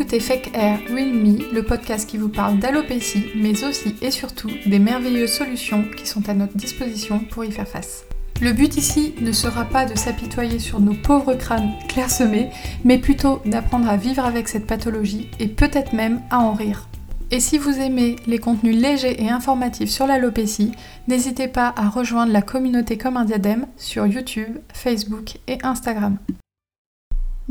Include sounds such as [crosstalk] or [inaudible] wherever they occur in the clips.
écoutez Fake Air Real Me, le podcast qui vous parle d'alopécie, mais aussi et surtout des merveilleuses solutions qui sont à notre disposition pour y faire face. Le but ici ne sera pas de s'apitoyer sur nos pauvres crânes clairsemés, mais plutôt d'apprendre à vivre avec cette pathologie et peut-être même à en rire. Et si vous aimez les contenus légers et informatifs sur l'alopécie, n'hésitez pas à rejoindre la communauté comme un diadème sur YouTube, Facebook et Instagram.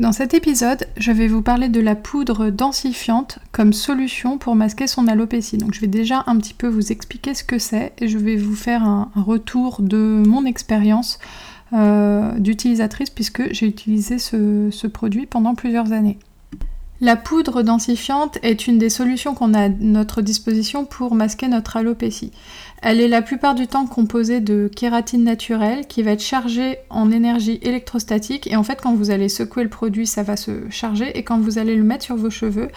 Dans cet épisode, je vais vous parler de la poudre densifiante comme solution pour masquer son alopécie. Donc je vais déjà un petit peu vous expliquer ce que c'est et je vais vous faire un, retour de mon expérience euh, d'utilisatrice puisque j'ai utilisé ce produit pendant plusieurs années. La poudre densifiante est une des solutions qu'on a à notre disposition pour masquer notre alopécie. Elle est la plupart du temps composée de kératine naturelle qui va être chargée en énergie électrostatique et en fait quand vous allez secouer le produit ça va se charger et quand vous allez le mettre sur vos cheveux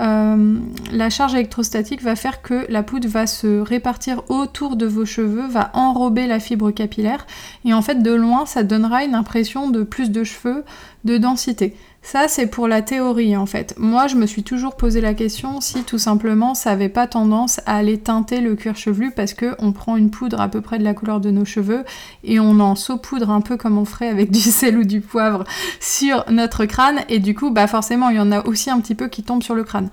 euh, la charge électrostatique va faire que la poudre va se répartir autour de vos cheveux, va enrober la fibre capillaire et en fait de loin ça donnera une impression de plus de cheveux, de densité. Ça, c'est pour la théorie en fait. Moi, je me suis toujours posé la question si tout simplement ça avait pas tendance à aller teinter le cuir chevelu parce que on prend une poudre à peu près de la couleur de nos cheveux et on en saupoudre un peu comme on ferait avec [laughs] du sel ou du poivre sur notre crâne et du coup, bah forcément, il y en a aussi un petit peu qui tombent sur le crâne.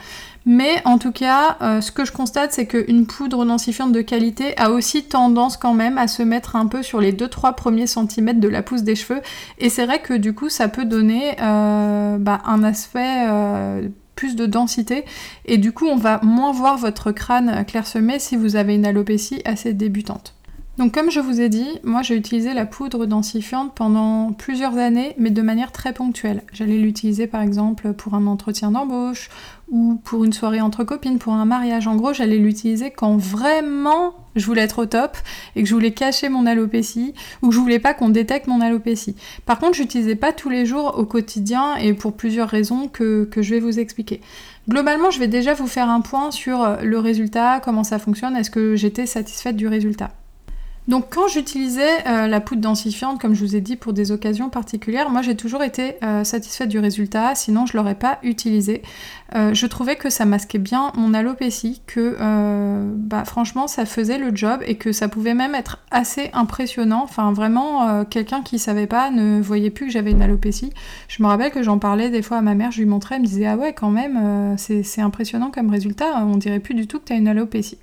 Mais en tout cas, euh, ce que je constate, c'est qu'une poudre densifiante de qualité a aussi tendance quand même à se mettre un peu sur les 2-3 premiers centimètres de la pousse des cheveux. Et c'est vrai que du coup, ça peut donner euh, bah, un aspect euh, plus de densité. Et du coup, on va moins voir votre crâne clairsemé si vous avez une alopécie assez débutante. Donc comme je vous ai dit, moi j'ai utilisé la poudre densifiante pendant plusieurs années, mais de manière très ponctuelle. J'allais l'utiliser par exemple pour un entretien d'embauche ou pour une soirée entre copines, pour un mariage. En gros, j'allais l'utiliser quand vraiment je voulais être au top et que je voulais cacher mon alopécie ou que je voulais pas qu'on détecte mon alopécie. Par contre, j'utilisais pas tous les jours au quotidien et pour plusieurs raisons que, que je vais vous expliquer. Globalement, je vais déjà vous faire un point sur le résultat, comment ça fonctionne, est-ce que j'étais satisfaite du résultat. Donc quand j'utilisais euh, la poudre densifiante, comme je vous ai dit, pour des occasions particulières, moi j'ai toujours été euh, satisfaite du résultat, sinon je l'aurais pas utilisé. Euh, je trouvais que ça masquait bien mon alopécie, que bah, franchement ça faisait le job et que ça pouvait même être assez impressionnant. Enfin vraiment, quelqu'un qui savait pas ne voyait plus que j'avais une alopécie. Je me rappelle que j'en parlais des fois à ma mère, je lui montrais, elle me disait ah ouais quand même, c'est impressionnant comme résultat, on dirait plus du tout que tu une alopécie.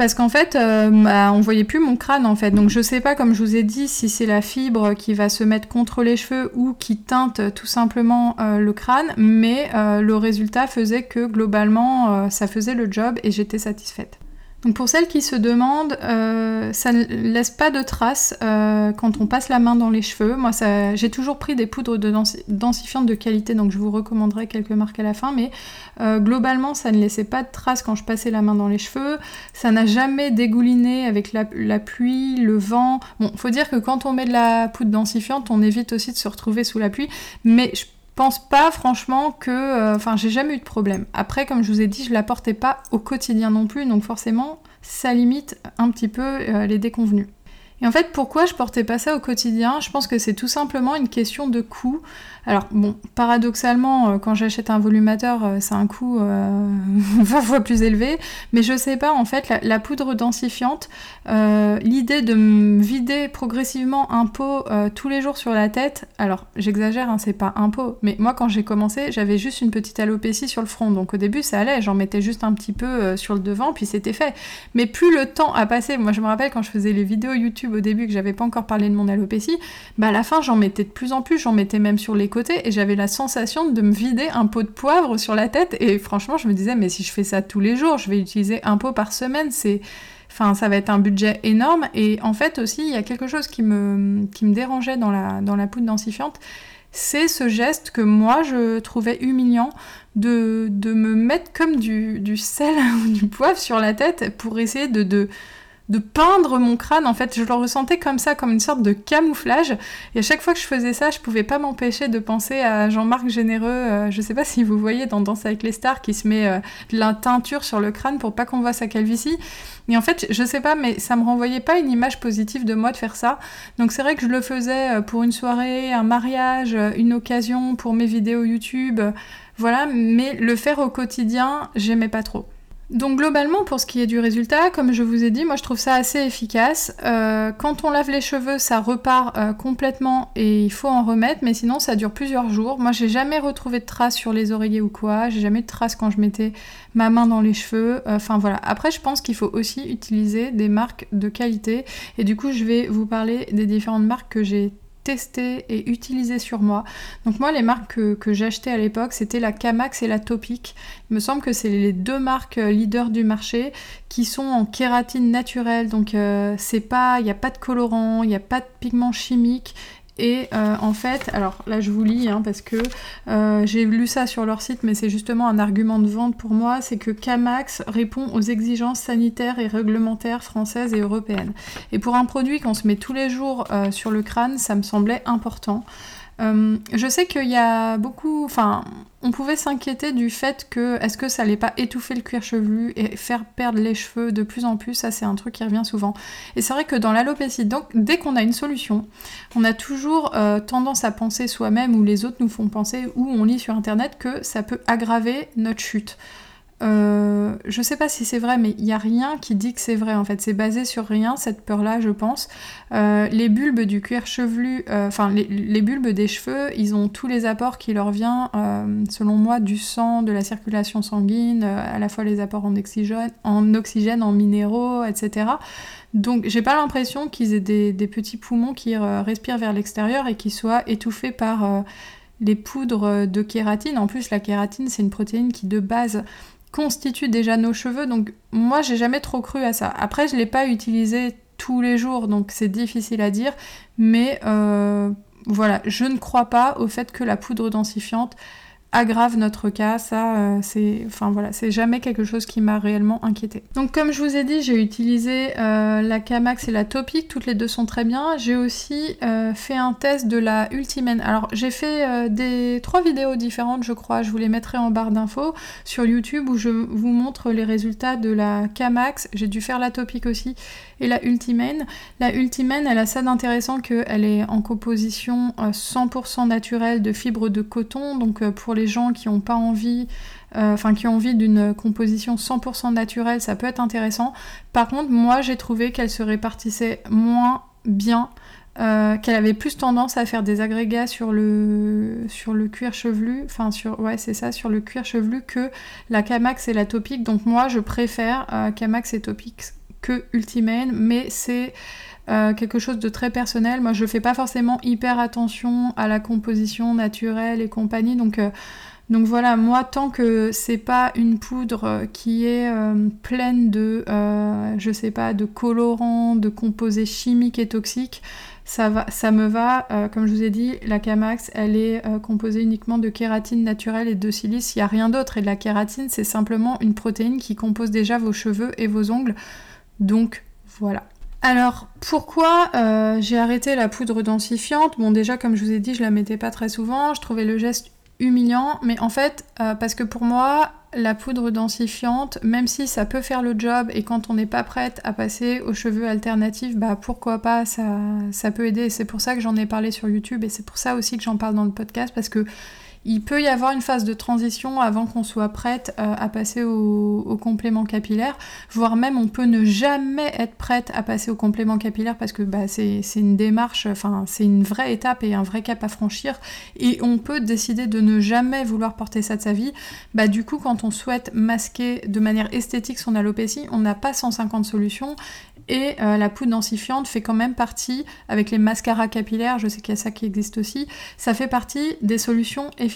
Parce qu'en fait, euh, bah, on voyait plus mon crâne en fait. Donc je sais pas, comme je vous ai dit, si c'est la fibre qui va se mettre contre les cheveux ou qui teinte tout simplement euh, le crâne, mais euh, le résultat faisait que globalement ça faisait le job et j'étais satisfaite. Donc pour celles qui se demandent, euh, ça ne laisse pas de traces euh, quand on passe la main dans les cheveux. Moi, j'ai toujours pris des poudres de densifiantes de qualité, donc je vous recommanderai quelques marques à la fin, mais euh, globalement, ça ne laissait pas de traces quand je passais la main dans les cheveux. Ça n'a jamais dégouliné avec la, pluie, le vent. Bon, faut dire que quand on met de la poudre densifiante, on évite aussi de se retrouver sous la pluie, mais je pense pas franchement que. Euh, enfin, j'ai jamais eu de problème. Après, comme je vous ai dit, je la portais pas au quotidien non plus, donc forcément, ça limite un petit peu euh, les déconvenus. Et en fait, pourquoi je portais pas ça au quotidien? Je pense que c'est tout simplement une question de coût. Alors bon, paradoxalement, euh, quand j'achète un volumateur, euh, c'est un coût 20 euh, [laughs] fois plus élevé, mais je sais pas, en fait, la, poudre densifiante, l'idée de me vider progressivement un pot tous les jours sur la tête, alors j'exagère, hein, c'est pas un pot, mais moi quand j'ai commencé, j'avais juste une petite alopécie sur le front, donc au début ça allait, j'en mettais juste un petit peu sur le devant, puis c'était fait. Mais plus le temps a passé, moi je me rappelle quand je faisais les vidéos YouTube au début, que j'avais pas encore parlé de mon alopécie, bah à la fin j'en mettais de plus en plus, j'en mettais même sur les côté et j'avais la sensation de me vider un pot de poivre sur la tête et franchement je me disais mais si je fais ça tous les jours, je vais utiliser un pot par semaine, c'est enfin ça va être un budget énorme et en fait aussi il y a quelque chose qui me, dérangeait dans la, poudre densifiante, c'est ce geste que moi je trouvais humiliant de, me mettre comme du, sel [laughs] ou du poivre sur la tête pour essayer de de peindre mon crâne. En fait, je le ressentais comme ça, comme une sorte de camouflage. Et à chaque fois que je faisais ça, je pouvais pas m'empêcher de penser à Jean-Marc Généreux. Euh, je sais pas si vous voyez dans Danse avec les stars qui se met euh, de la teinture sur le crâne pour pas qu'on voit sa calvitie. Et en fait, je sais pas, mais ça me renvoyait pas une image positive de moi de faire ça. Donc c'est vrai que je le faisais euh, pour une soirée, un mariage, une occasion, pour mes vidéos YouTube. Voilà, mais le faire au quotidien, j'aimais pas trop. Donc globalement, pour ce qui est du résultat, comme je vous ai dit, moi je trouve ça assez efficace. Euh, quand on lave les cheveux, ça repart euh, complètement et il faut en remettre, mais sinon ça dure plusieurs jours. Moi j'ai jamais retrouvé de traces sur les oreillers ou quoi, j'ai jamais de traces quand je mettais ma main dans les cheveux. Euh, enfin voilà. Après, je pense qu'il faut aussi utiliser des marques de qualité et du coup je vais vous parler des différentes marques que j'ai testé et utilisé sur moi. Donc moi les marques que, j'achetais à l'époque c'était la Camax et la Topic. Il me semble que c'est les deux marques euh, leaders du marché qui sont en kératine naturelle. Donc euh, c'est pas, il n'y a pas de colorant, il n'y a pas de pigment chimique et euh, en fait, alors là je vous lis hein, parce que euh, j'ai lu ça sur leur site, mais c'est justement un argument de vente pour moi, c'est que Camax répond aux exigences sanitaires et réglementaires françaises et européennes. Et pour un produit qu'on se met tous les jours euh, sur le crâne, ça me semblait important. Euh, je sais qu'il y a beaucoup. Enfin, on pouvait s'inquiéter du fait que est-ce que ça allait pas étouffer le cuir chevelu et faire perdre les cheveux de plus en plus? Ça, c'est un truc qui revient souvent. Et c'est vrai que dans l'alopécie, donc dès qu'on a une solution, on a toujours euh, tendance à penser soi-même ou les autres nous font penser ou on lit sur internet que ça peut aggraver notre chute. Euh, je sais pas si c'est vrai, mais il n'y a rien qui dit que c'est vrai en fait. C'est basé sur rien, cette peur-là, je pense. Euh, les bulbes du cuir chevelu, euh, enfin les, bulbes des cheveux, ils ont tous les apports qui leur viennent, selon moi, du sang, de la circulation sanguine, à la fois les apports en oxygène, en, minéraux, etc. Donc j'ai pas l'impression qu'ils aient des, des, petits poumons qui respirent vers l'extérieur et qui soient étouffés par les poudres de kératine. En plus, la kératine, c'est une protéine qui de base constitue déjà nos cheveux. Donc moi, j'ai jamais trop cru à ça. Après, je l'ai pas utilisé tous les jours, donc c'est difficile à dire. Mais euh, voilà, je ne crois pas au fait que la poudre densifiante aggrave notre cas, ça euh, c'est enfin voilà, c'est jamais quelque chose qui m'a réellement inquiété. Donc comme je vous ai dit, j'ai utilisé euh, la Camax et la Topic, toutes les deux sont très bien. J'ai aussi euh, fait un test de la Ultimane. Alors j'ai fait des trois vidéos différentes, je crois, je vous les mettrai en barre d'infos sur YouTube où je vous montre les résultats de la Camax. J'ai dû faire la Topic aussi et la Ultimane. La Ultimane, elle a ça d'intéressant qu'elle est en composition 100% naturelle de fibres de coton, donc pour les gens qui n'ont pas envie, euh, enfin qui ont envie d'une composition 100% naturelle, ça peut être intéressant. Par contre, moi j'ai trouvé qu'elle se répartissait moins bien. Euh, qu'elle avait plus tendance à faire des agrégats sur le, sur le cuir chevelu, enfin sur, ouais c'est ça, sur le cuir chevelu que la Camax et la Topic. Donc moi je préfère euh, Camax et Topic que Ultimane, mais c'est euh, quelque chose de très personnel. Moi, je fais pas forcément hyper attention à la composition naturelle et compagnie, donc. Euh, donc voilà, moi tant que c'est pas une poudre qui est euh, pleine de, je sais pas, de colorants, de composés chimiques et toxiques, ça, va, ça me va. comme je vous ai dit, la Camax, elle est composée uniquement de kératine naturelle et de silice. Il n'y a rien d'autre. Et de la kératine, c'est simplement une protéine qui compose déjà vos cheveux et vos ongles. Donc voilà. Alors, pourquoi euh, j'ai arrêté la poudre densifiante? Bon, déjà, comme je vous ai dit, je la mettais pas très souvent. Je trouvais le geste humiliant, mais en fait, euh, parce que pour moi, la poudre densifiante, même si ça peut faire le job et quand on n'est pas prête à passer aux cheveux alternatifs, bah pourquoi pas, ça, ça peut aider. C'est pour ça que j'en ai parlé sur YouTube et c'est pour ça aussi que j'en parle dans le podcast parce que il peut y avoir une phase de transition avant qu'on soit prête euh, à passer au, complément capillaire, voire même on peut ne jamais être prête à passer au complément capillaire parce que bah, c'est une démarche, enfin c'est une vraie étape et un vrai cap à franchir et on peut décider de ne jamais vouloir porter ça de sa vie. Bah, du coup quand on souhaite masquer de manière esthétique son alopécie, on n'a pas 150 solutions et euh, la poudre densifiante fait quand même partie, avec les mascaras capillaires, je sais qu'il y a ça qui existe aussi, ça fait partie des solutions efficaces.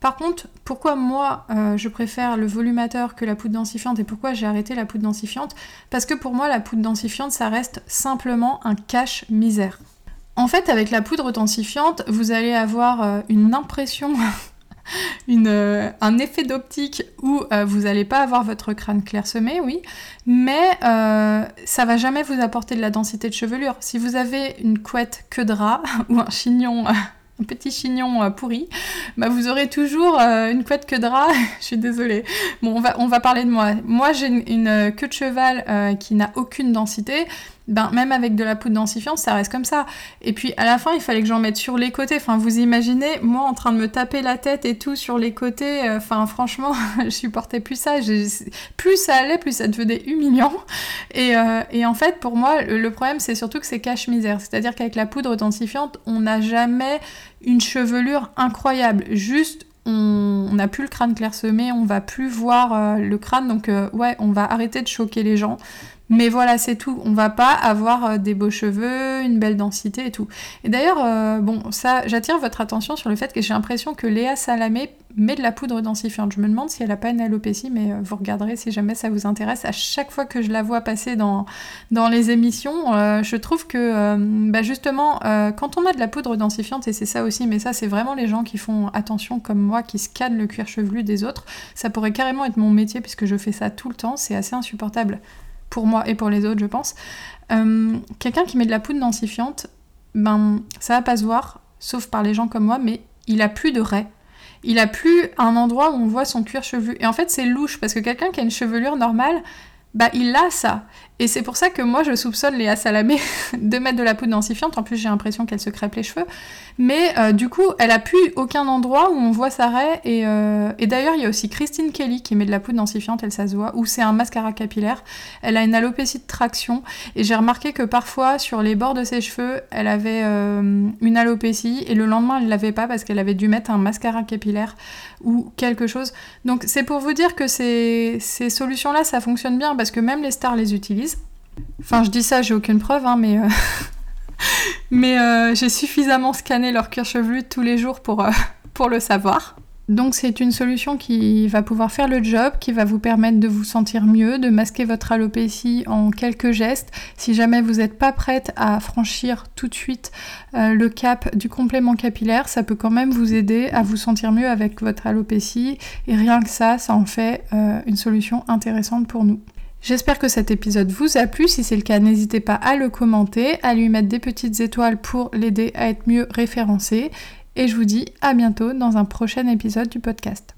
Par contre, pourquoi moi euh, je préfère le volumateur que la poudre densifiante et pourquoi j'ai arrêté la poudre densifiante? Parce que pour moi la poudre densifiante ça reste simplement un cache-misère. En fait avec la poudre densifiante vous allez avoir euh, une impression [laughs] euh, un effet d'optique où vous n'allez pas avoir votre crâne clairsemé, oui, mais euh, ça va jamais vous apporter de la densité de chevelure. Si vous avez une couette que drap [laughs] ou un chignon petit chignon pourri, bah vous aurez toujours une couette que drap. [laughs] je suis désolée. Bon, on va, on va parler de moi. Moi, j'ai une, queue de cheval qui n'a aucune densité ben, même avec de la poudre densifiante, ça reste comme ça. Et puis à la fin, il fallait que j'en mette sur les côtés. Enfin, vous imaginez, moi en train de me taper la tête et tout sur les côtés. Euh, franchement, [laughs] je supportais plus ça. Plus ça allait, plus ça devenait humiliant. Et, euh, et en fait, pour moi, le problème, c'est surtout que c'est cache-misère. C'est-à-dire qu'avec la poudre densifiante, on n'a jamais une chevelure incroyable. Juste, on n'a plus le crâne clairsemé, on va plus voir euh, le crâne, donc ouais, on va arrêter de choquer les gens. Mais voilà, c'est tout. On va pas avoir euh, des beaux cheveux, une belle densité et tout. Et d'ailleurs, euh, bon, ça, j'attire votre attention sur le fait que j'ai l'impression que Léa Salamé met de la poudre densifiante. Je me demande si elle a pas une alopécie, mais euh, vous regarderez si jamais ça vous intéresse. À chaque fois que je la vois passer dans, les émissions, je trouve que, bah justement, quand on a de la poudre densifiante, et c'est ça aussi, mais ça, c'est vraiment les gens qui font attention comme moi, qui scannent le cuir chevelu des autres. Ça pourrait carrément être mon métier puisque je fais ça tout le temps. C'est assez insupportable pour moi et pour les autres, je pense. Euh, quelqu'un qui met de la poudre densifiante, ben ça va pas se voir, sauf par les gens comme moi, mais il a plus de raies. Il a plus un endroit où on voit son cuir chevelu. Et en fait, c'est louche parce que quelqu'un qui a une chevelure normale, bah il a ça. Et c'est pour ça que moi je soupçonne Léa Salamé [laughs] de mettre de la poudre densifiante. En plus j'ai l'impression qu'elle se crêpe les cheveux. Mais euh, du coup elle a plus aucun endroit où on voit sa raie. Et, euh, et d'ailleurs il y a aussi Christine Kelly qui met de la poudre densifiante, elle ça se voit. Ou c'est un mascara capillaire. Elle a une alopécie de traction. Et j'ai remarqué que parfois sur les bords de ses cheveux elle avait euh, une alopécie. Et le lendemain elle l'avait pas parce qu'elle avait dû mettre un mascara capillaire ou quelque chose. Donc c'est pour vous dire que ces, ces solutions là ça fonctionne bien parce que même les stars les utilisent. Enfin, je dis ça, j'ai aucune preuve, hein, mais, euh, [laughs] euh, j'ai suffisamment scanné leur cuir chevelu tous les jours pour, euh, [laughs] pour le savoir. Donc c'est une solution qui va pouvoir faire le job, qui va vous permettre de vous sentir mieux, de masquer votre alopécie en quelques gestes. Si jamais vous n'êtes pas prête à franchir tout de suite le cap du complément capillaire, ça peut quand même vous aider à vous sentir mieux avec votre alopécie. Et rien que ça, ça en fait une solution intéressante pour nous. J'espère que cet épisode vous a plu. Si c'est le cas, n'hésitez pas à le commenter, à lui mettre des petites étoiles pour l'aider à être mieux référencé. Et je vous dis à bientôt dans un prochain épisode du podcast.